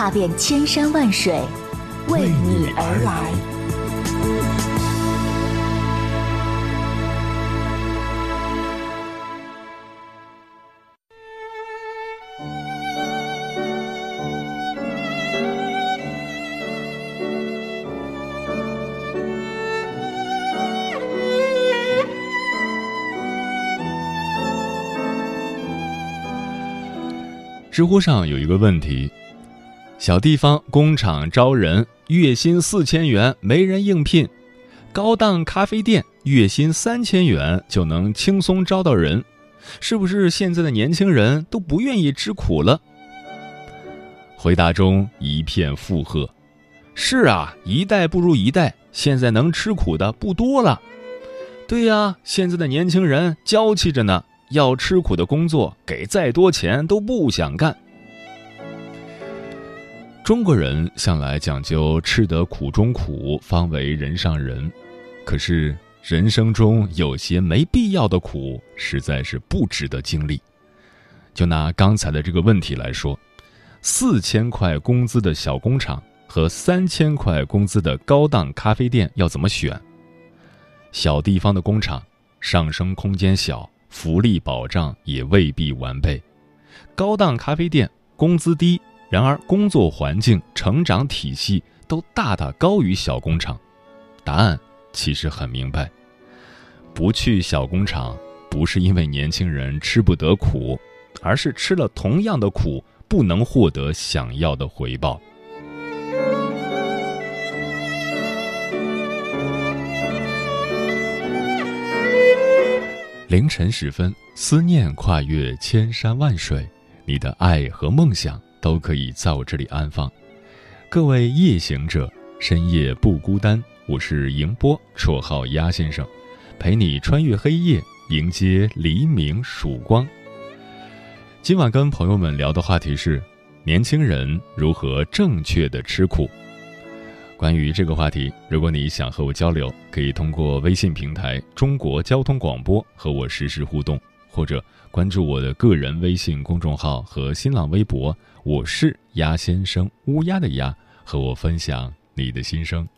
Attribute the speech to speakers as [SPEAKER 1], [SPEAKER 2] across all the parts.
[SPEAKER 1] 踏遍千山万水，为你而来。
[SPEAKER 2] 知乎上有一个问题：小地方工厂招人，月薪四千元没人应聘；高档咖啡店月薪三千元就能轻松招到人，是不是现在的年轻人都不愿意吃苦了？回答中一片附和：“是啊，一代不如一代，现在能吃苦的不多了。”对呀，现在的年轻人娇气着呢。要吃苦的工作，给再多钱都不想干。中国人向来讲究吃得苦中苦，方为人上人。可是人生中有些没必要的苦，实在是不值得经历。就拿刚才的这个问题来说，四千块工资的小工厂和三千块工资的高档咖啡店要怎么选？小地方的工厂，上升空间小。福利保障也未必完备，高档咖啡店工资低，然而工作环境、成长体系都大大高于小工厂。答案其实很明白：不去小工厂，不是因为年轻人吃不得苦，而是吃了同样的苦，不能获得想要的回报。凌晨时分，思念跨越千山万水，你的爱和梦想都可以在我这里安放。各位夜行者，深夜不孤单。我是迎波，绰号鸭先生，陪你穿越黑夜，迎接黎明曙光。今晚跟朋友们聊的话题是：年轻人如何正确的吃苦。关于这个话题，如果你想和我交流，可以通过微信平台“中国交通广播”和我实时互动，或者关注我的个人微信公众号和新浪微博，我是鸭先生，乌鸦的鸭，和我分享你的心声。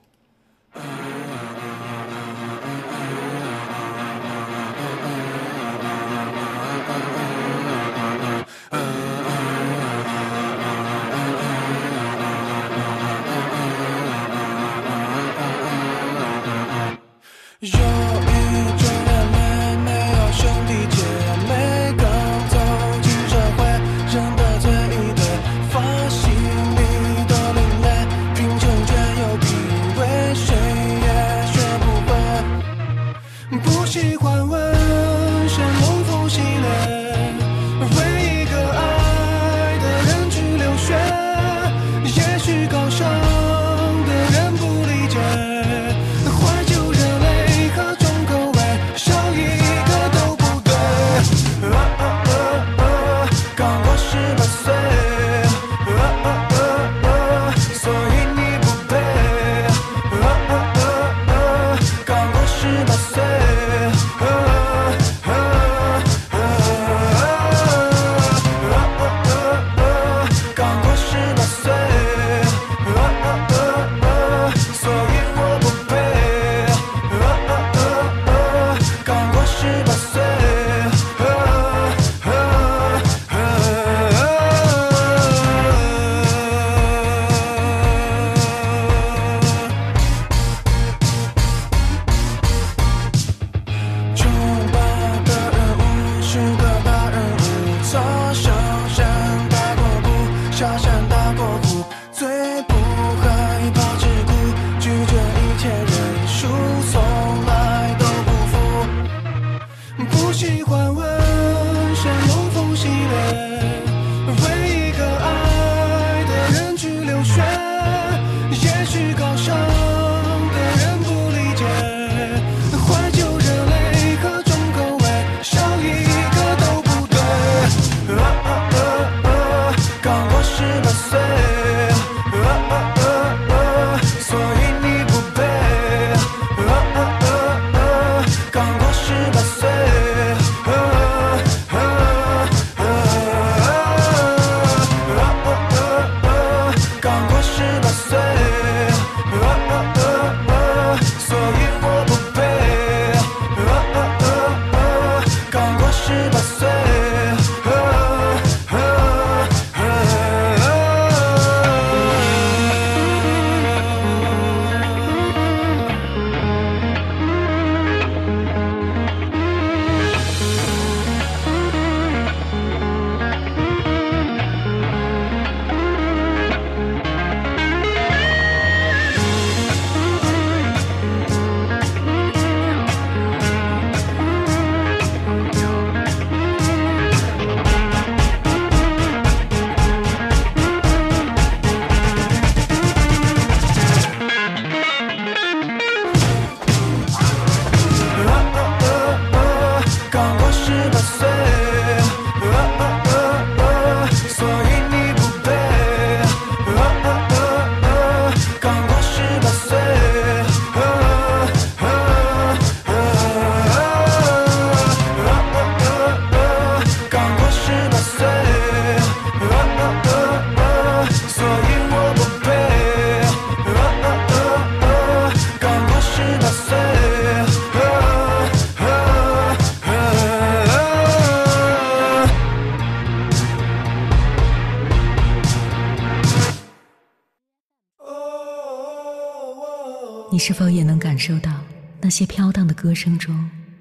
[SPEAKER 3] 生中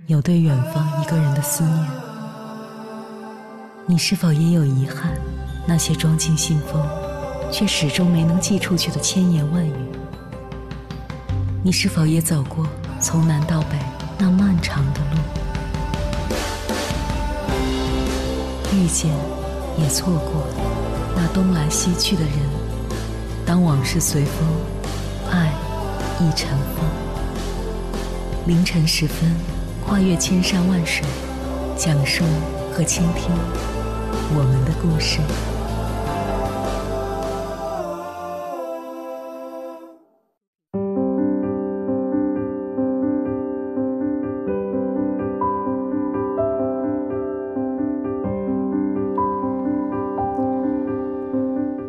[SPEAKER 3] 有对远方一个人的思念？你是否也有遗憾？那些装进信封却始终没能寄出去的千言万语？你是否也走过从南到北那漫长的路？遇见，也错过那东来西去的人。当往事随风，爱。已尘风，凌晨时分，跨越千山万水，讲述和倾听我们的故事。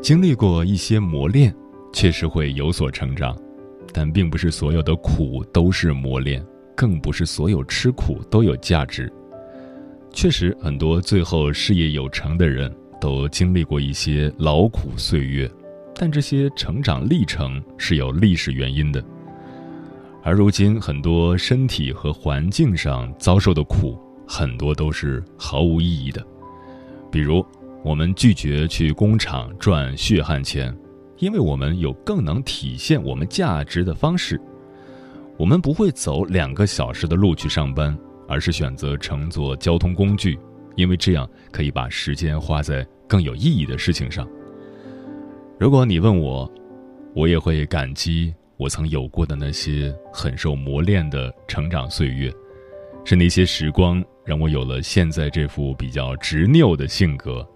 [SPEAKER 2] 经历过一些磨练，确实会有所成长。但并不是所有的苦都是磨练，更不是所有吃苦都有价值。确实，很多最后事业有成的人都经历过一些劳苦岁月，但这些成长历程是有历史原因的。而如今，很多身体和环境上遭受的苦，很多都是毫无意义的。比如，我们拒绝去工厂赚血汗钱。因为我们有更能体现我们价值的方式，我们不会走两个小时的路去上班，而是选择乘坐交通工具，因为这样可以把时间花在更有意义的事情上。如果你问我，我也会感激我曾有过的那些很受磨练的成长岁月，是那些时光让我有了现在这副比较执拗的性格。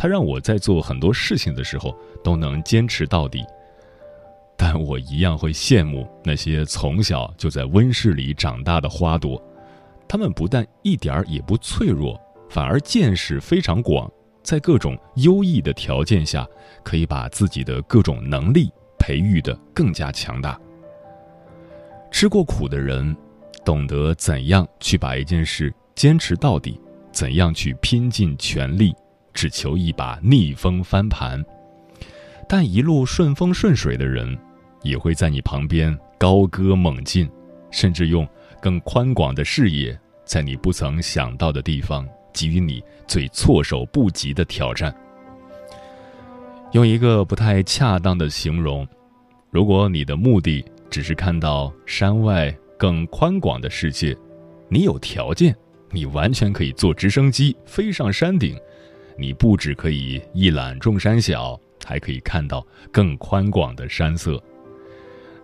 [SPEAKER 2] 他让我在做很多事情的时候都能坚持到底，但我一样会羡慕那些从小就在温室里长大的花朵，他们不但一点儿也不脆弱，反而见识非常广，在各种优异的条件下，可以把自己的各种能力培育得更加强大。吃过苦的人，懂得怎样去把一件事坚持到底，怎样去拼尽全力。只求一把逆风翻盘，但一路顺风顺水的人，也会在你旁边高歌猛进，甚至用更宽广的视野，在你不曾想到的地方给予你最措手不及的挑战。用一个不太恰当的形容，如果你的目的只是看到山外更宽广的世界，你有条件，你完全可以坐直升机飞上山顶。你不只可以一览众山小，还可以看到更宽广的山色。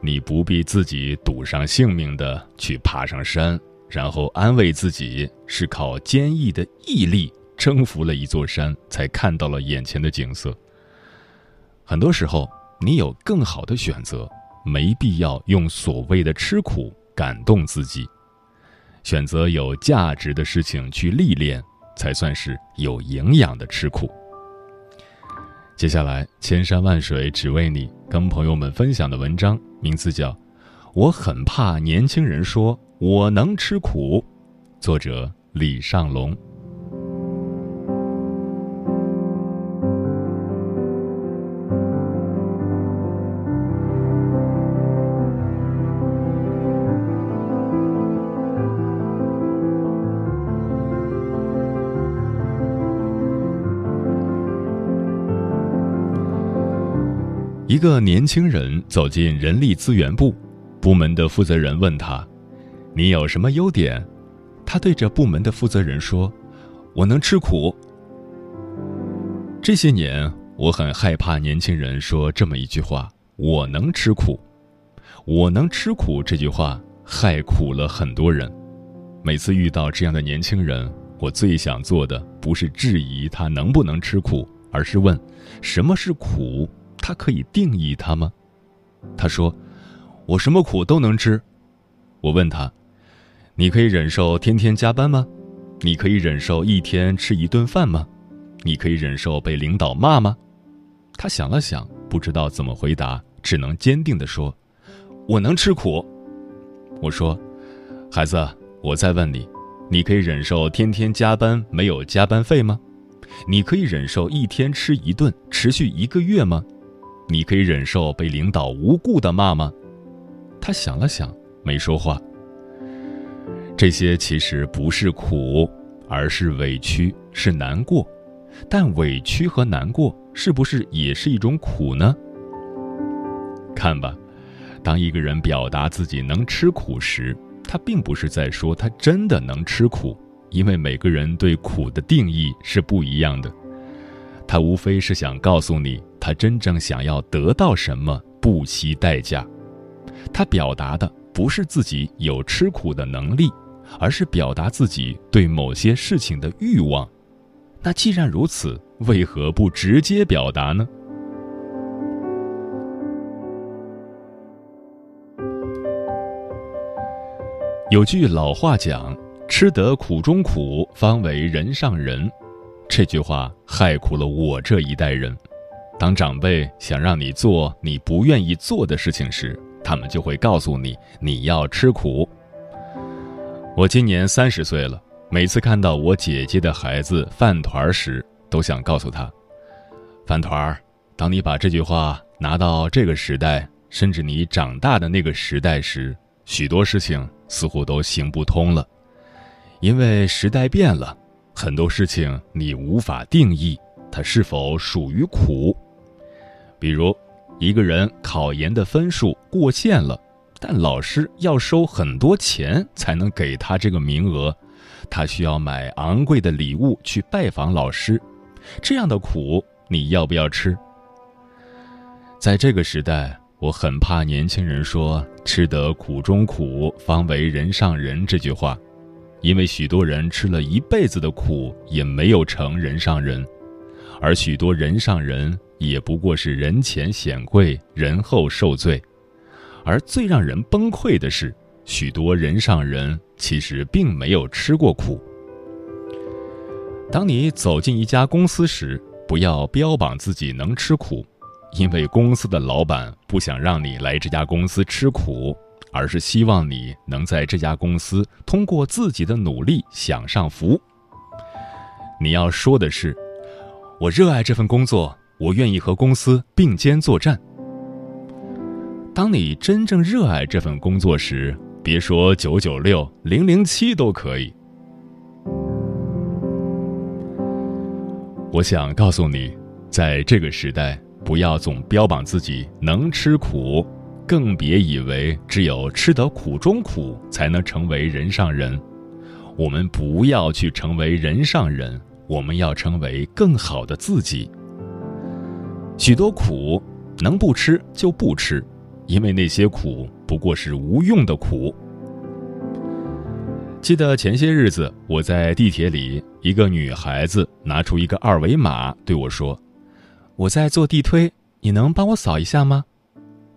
[SPEAKER 2] 你不必自己赌上性命的去爬上山，然后安慰自己是靠坚毅的毅力征服了一座山，才看到了眼前的景色。很多时候，你有更好的选择，没必要用所谓的吃苦感动自己，选择有价值的事情去历练。才算是有营养的吃苦。接下来，千山万水只为你，跟朋友们分享的文章名字叫《我很怕年轻人说我能吃苦》，作者李尚龙。一个年轻人走进人力资源部，部门的负责人问他：“你有什么优点？”他对着部门的负责人说：“我能吃苦。”这些年，我很害怕年轻人说这么一句话：“我能吃苦。”“我能吃苦”这句话害苦了很多人。每次遇到这样的年轻人，我最想做的不是质疑他能不能吃苦，而是问：“什么是苦？”他可以定义他吗？他说：“我什么苦都能吃。”我问他：“你可以忍受天天加班吗？你可以忍受一天吃一顿饭吗？你可以忍受被领导骂吗？”他想了想，不知道怎么回答，只能坚定地说：“我能吃苦。”我说：“孩子，我再问你，你可以忍受天天加班没有加班费吗？你可以忍受一天吃一顿持续一个月吗？”你可以忍受被领导无故的骂吗？他想了想，没说话。这些其实不是苦，而是委屈，是难过。但委屈和难过是不是也是一种苦呢？看吧，当一个人表达自己能吃苦时，他并不是在说他真的能吃苦，因为每个人对苦的定义是不一样的。他无非是想告诉你，他真正想要得到什么，不惜代价。他表达的不是自己有吃苦的能力，而是表达自己对某些事情的欲望。那既然如此，为何不直接表达呢？有句老话讲：“吃得苦中苦，方为人上人。”这句话害苦了我这一代人。当长辈想让你做你不愿意做的事情时，他们就会告诉你你要吃苦。我今年三十岁了，每次看到我姐姐的孩子饭团时，都想告诉他：饭团儿，当你把这句话拿到这个时代，甚至你长大的那个时代时，许多事情似乎都行不通了，因为时代变了。很多事情你无法定义它是否属于苦，比如一个人考研的分数过线了，但老师要收很多钱才能给他这个名额，他需要买昂贵的礼物去拜访老师，这样的苦你要不要吃？在这个时代，我很怕年轻人说“吃得苦中苦，方为人上人”这句话。因为许多人吃了一辈子的苦，也没有成人上人，而许多人上人也不过是人前显贵，人后受罪。而最让人崩溃的是，许多人上人其实并没有吃过苦。当你走进一家公司时，不要标榜自己能吃苦，因为公司的老板不想让你来这家公司吃苦。而是希望你能在这家公司通过自己的努力享上福。你要说的是：“我热爱这份工作，我愿意和公司并肩作战。”当你真正热爱这份工作时，别说九九六、零零七都可以。我想告诉你，在这个时代，不要总标榜自己能吃苦。更别以为只有吃得苦中苦，才能成为人上人。我们不要去成为人上人，我们要成为更好的自己。许多苦能不吃就不吃，因为那些苦不过是无用的苦。记得前些日子我在地铁里，一个女孩子拿出一个二维码对我说：“我在做地推，你能帮我扫一下吗？”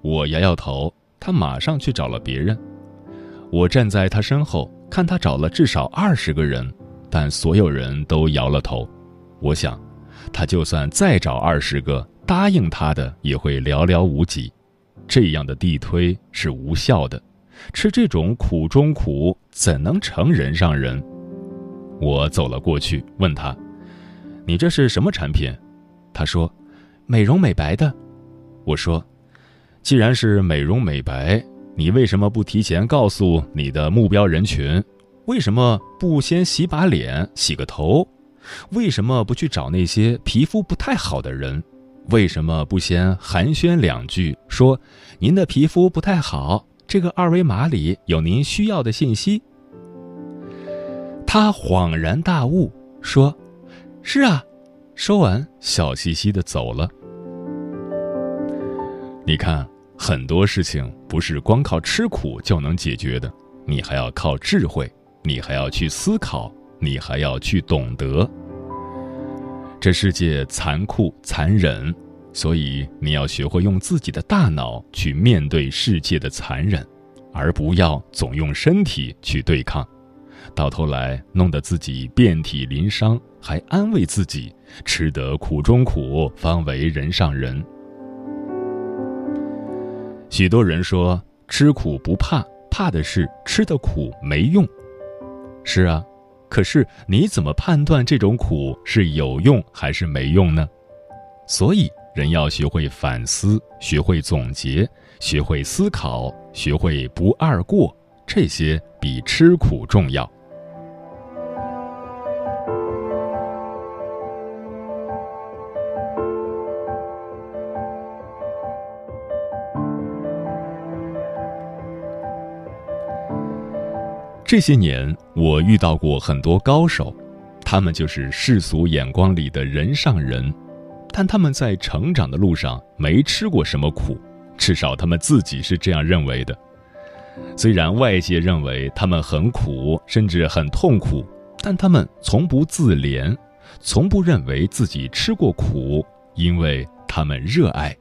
[SPEAKER 2] 我摇摇头，她马上去找了别人。我站在她身后，看她找了至少二十个人，但所有人都摇了头。我想，她就算再找二十个，答应他的也会寥寥无几。这样的地推是无效的，吃这种苦中苦，怎能成人上人？我走了过去，问他：“你这是什么产品？”他说：“美容美白的。”我说。既然是美容美白，你为什么不提前告诉你的目标人群？为什么不先洗把脸、洗个头？为什么不去找那些皮肤不太好的人？为什么不先寒暄两句，说您的皮肤不太好，这个二维码里有您需要的信息？他恍然大悟，说：“是啊。”说完，笑嘻嘻的走了。你看。很多事情不是光靠吃苦就能解决的，你还要靠智慧，你还要去思考，你还要去懂得。这世界残酷残忍，所以你要学会用自己的大脑去面对世界的残忍，而不要总用身体去对抗，到头来弄得自己遍体鳞伤，还安慰自己吃得苦中苦，方为人上人。许多人说吃苦不怕，怕的是吃的苦没用。是啊，可是你怎么判断这种苦是有用还是没用呢？所以人要学会反思，学会总结，学会思考，学会不二过，这些比吃苦重要。这些年，我遇到过很多高手，他们就是世俗眼光里的人上人，但他们在成长的路上没吃过什么苦，至少他们自己是这样认为的。虽然外界认为他们很苦，甚至很痛苦，但他们从不自怜，从不认为自己吃过苦，因为他们热爱。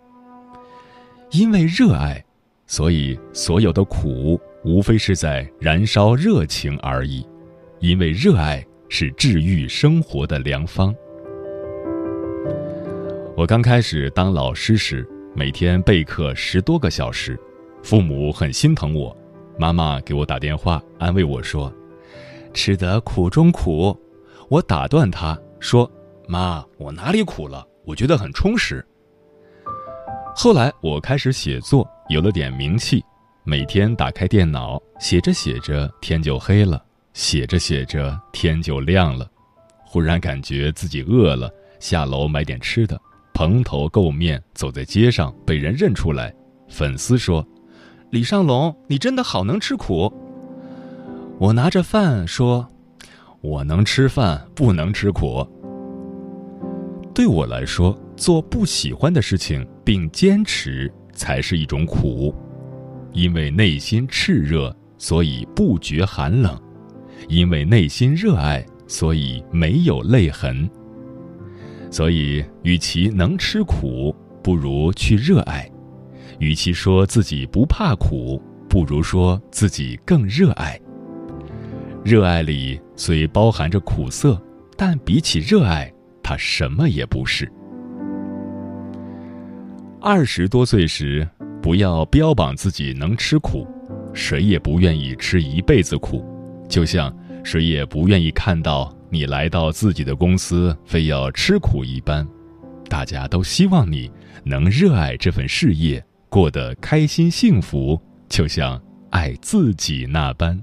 [SPEAKER 2] 因为热爱，所以所有的苦。无非是在燃烧热情而已，因为热爱是治愈生活的良方。我刚开始当老师时，每天备课十多个小时，父母很心疼我，妈妈给我打电话安慰我说：“吃得苦中苦。”我打断她说：“妈，我哪里苦了？我觉得很充实。”后来我开始写作，有了点名气。每天打开电脑，写着写着天就黑了，写着写着天就亮了。忽然感觉自己饿了，下楼买点吃的，蓬头垢面走在街上，被人认出来。粉丝说：“李尚龙，你真的好能吃苦。”我拿着饭说：“我能吃饭，不能吃苦。”对我来说，做不喜欢的事情并坚持，才是一种苦。因为内心炽热，所以不觉寒冷；因为内心热爱，所以没有泪痕。所以，与其能吃苦，不如去热爱；与其说自己不怕苦，不如说自己更热爱。热爱里虽包含着苦涩，但比起热爱，它什么也不是。二十多岁时。不要标榜自己能吃苦，谁也不愿意吃一辈子苦，就像谁也不愿意看到你来到自己的公司非要吃苦一般。大家都希望你能热爱这份事业，过得开心幸福，就像爱自己那般。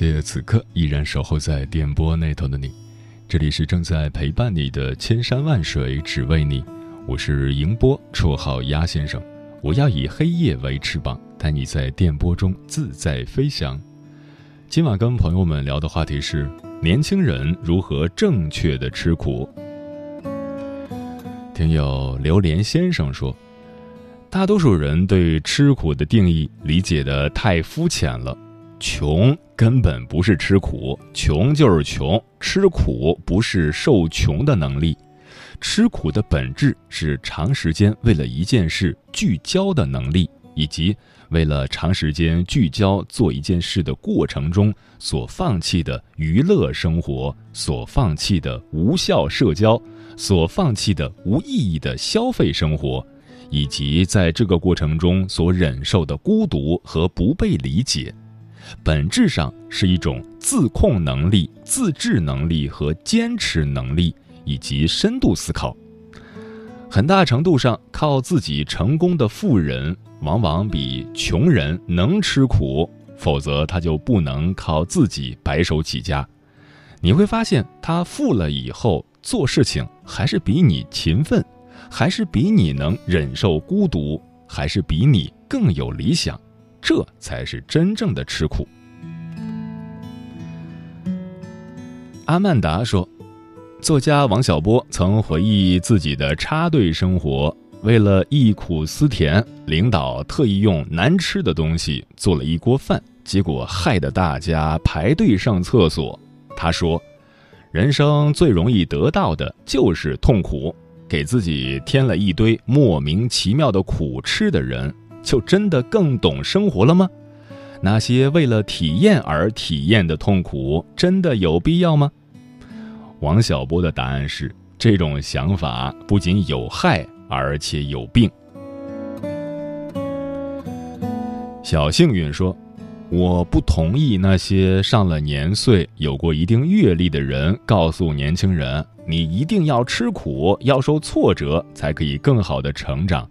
[SPEAKER 2] 谢此刻依然守候在电波那头的你，这里是正在陪伴你的千山万水只为你，我是迎波，绰号鸭先生。我要以黑夜为翅膀，带你在电波中自在飞翔。今晚跟朋友们聊的话题是：年轻人如何正确的吃苦。听友榴莲先生说，大多数人对吃苦的定义理解的太肤浅了。穷根本不是吃苦，穷就是穷。吃苦不是受穷的能力，吃苦的本质是长时间为了一件事聚焦的能力，以及为了长时间聚焦做一件事的过程中所放弃的娱乐生活、所放弃的无效社交、所放弃的无意义的消费生活，以及在这个过程中所忍受的孤独和不被理解。本质上是一种自控能力、自制能力和坚持能力，以及深度思考。很大程度上靠自己成功的富人，往往比穷人能吃苦，否则他就不能靠自己白手起家。你会发现，他富了以后做事情还是比你勤奋，还是比你能忍受孤独，还是比你更有理想。这才是真正的吃苦。阿曼达说：“作家王小波曾回忆自己的插队生活，为了忆苦思甜，领导特意用难吃的东西做了一锅饭，结果害得大家排队上厕所。他说：“人生最容易得到的就是痛苦，给自己添了一堆莫名其妙的苦吃的人，就真的更懂生活了吗？那些为了体验而体验的痛苦，真的有必要吗？”王小波的答案是：这种想法不仅有害。而且有病。小幸运说：“我不同意那些上了年岁、有过一定阅历的人告诉年轻人，你一定要吃苦，要受挫折，才可以更好的成长。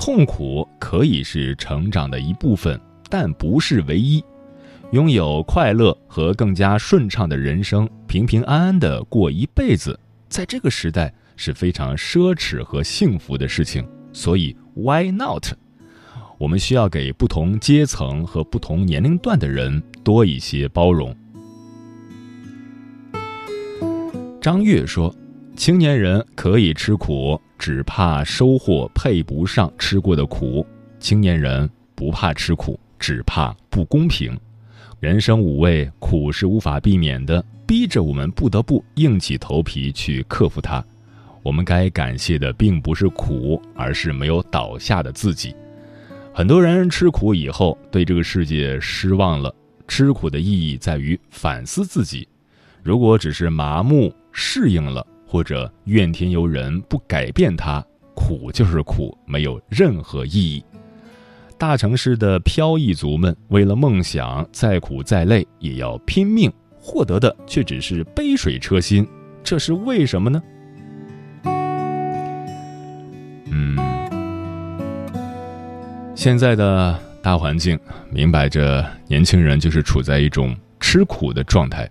[SPEAKER 2] 痛苦可以是成长的一部分，但不是唯一。拥有快乐和更加顺畅的人生，平平安安的过一辈子，在这个时代。”是非常奢侈和幸福的事情，所以 Why not？我们需要给不同阶层和不同年龄段的人多一些包容。张悦说：“青年人可以吃苦，只怕收获配不上吃过的苦；青年人不怕吃苦，只怕不公平。人生五味，苦是无法避免的，逼着我们不得不硬起头皮去克服它。”我们该感谢的并不是苦，而是没有倒下的自己。很多人吃苦以后对这个世界失望了。吃苦的意义在于反思自己。如果只是麻木适应了，或者怨天尤人不改变它，苦就是苦，没有任何意义。大城市的飘逸族们为了梦想，再苦再累也要拼命，获得的却只是杯水车薪。这是为什么呢？嗯现在的大环境，明摆着年轻人就是处在一种吃苦的状态。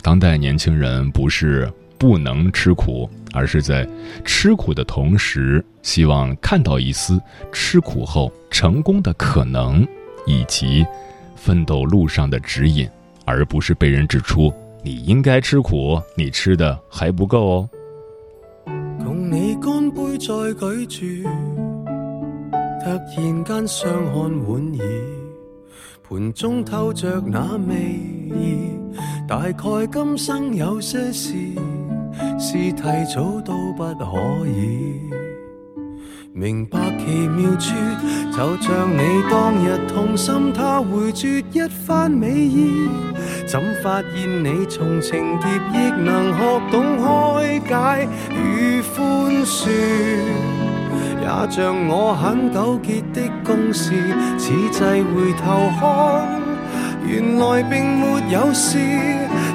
[SPEAKER 2] 当代年轻人不是不能吃苦，而是在吃苦的同时，希望看到一丝吃苦后成功的可能，以及奋斗路上的指引，而不是被人指出你应该吃苦，你吃的还不够哦。共你干杯，再举住。突然间相看莞尔，盘中透着那味意。大概今生有些事，是提早都不可以。明白奇妙处，就像你当日痛心，他回绝一番美意。怎发现你从情劫亦能学懂开解与宽恕？也像我很纠结的公事，此际回头看，原来并没有事。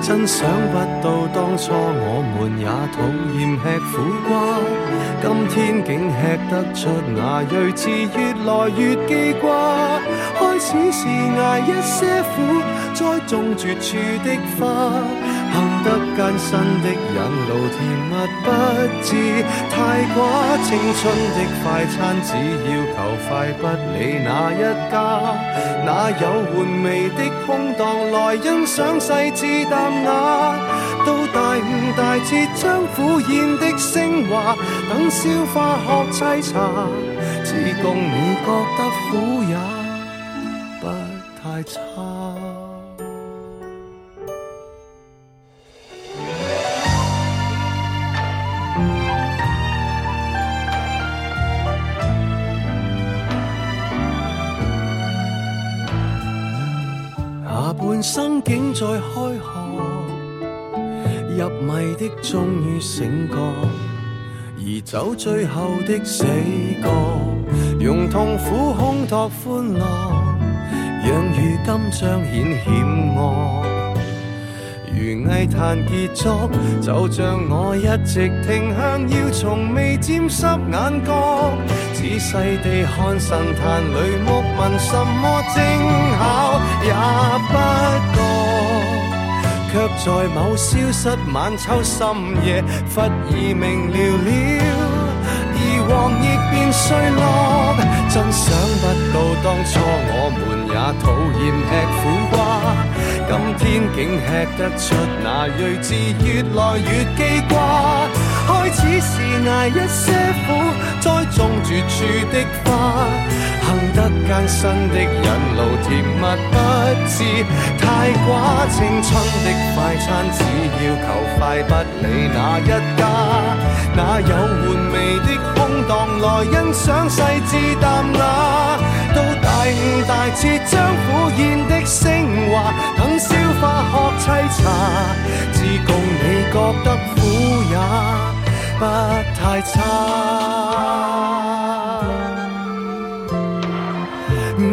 [SPEAKER 2] 真想不到当初我们也讨厌吃苦瓜，今天竟吃得出那睿智，越来越记挂。开始是挨一些苦，栽种绝处的花。行得艰辛的引路，甜蜜不知太寡。青春的快餐，只要求快，不理哪一家。哪有玩味的空档来欣赏细致淡雅？到大悟大彻，将苦咽的升华，等消化学沏茶，只供你觉得苦也不太差。生竟在开学，入迷的终于醒觉，而走最后的死角，用痛苦烘托欢乐，让如今彰显险恶。如艺坛杰作，就像我一直停向，要从未沾湿眼角。仔细地看神坛里木纹，什么精巧也不却在某消失晚秋深夜，忽而明了了，而黄亦变碎落。真想不到当初我们也讨厌吃苦瓜，今天竟吃得出那睿智，越来越记挂。
[SPEAKER 4] 開始是捱一些苦，栽種絕處的花，行得艰辛的人路甜蜜不知太寡。青春的快餐只要求快，不理哪一家，哪有玩味的空檔來欣賞細緻淡雅。到大悟大徹將苦宴的升华，等消化學沏茶，只共你覺得苦也不太差。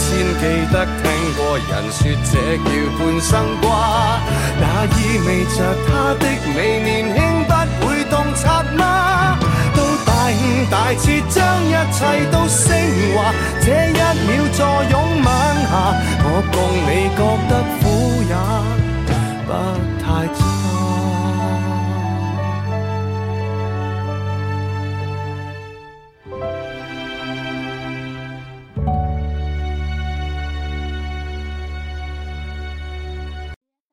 [SPEAKER 4] 先记得听过人说这叫半生瓜，那意味着他的你年轻不会洞察吗？到大五大彻将一切都升华，这一秒坐拥晚霞，我共你觉得苦也不太。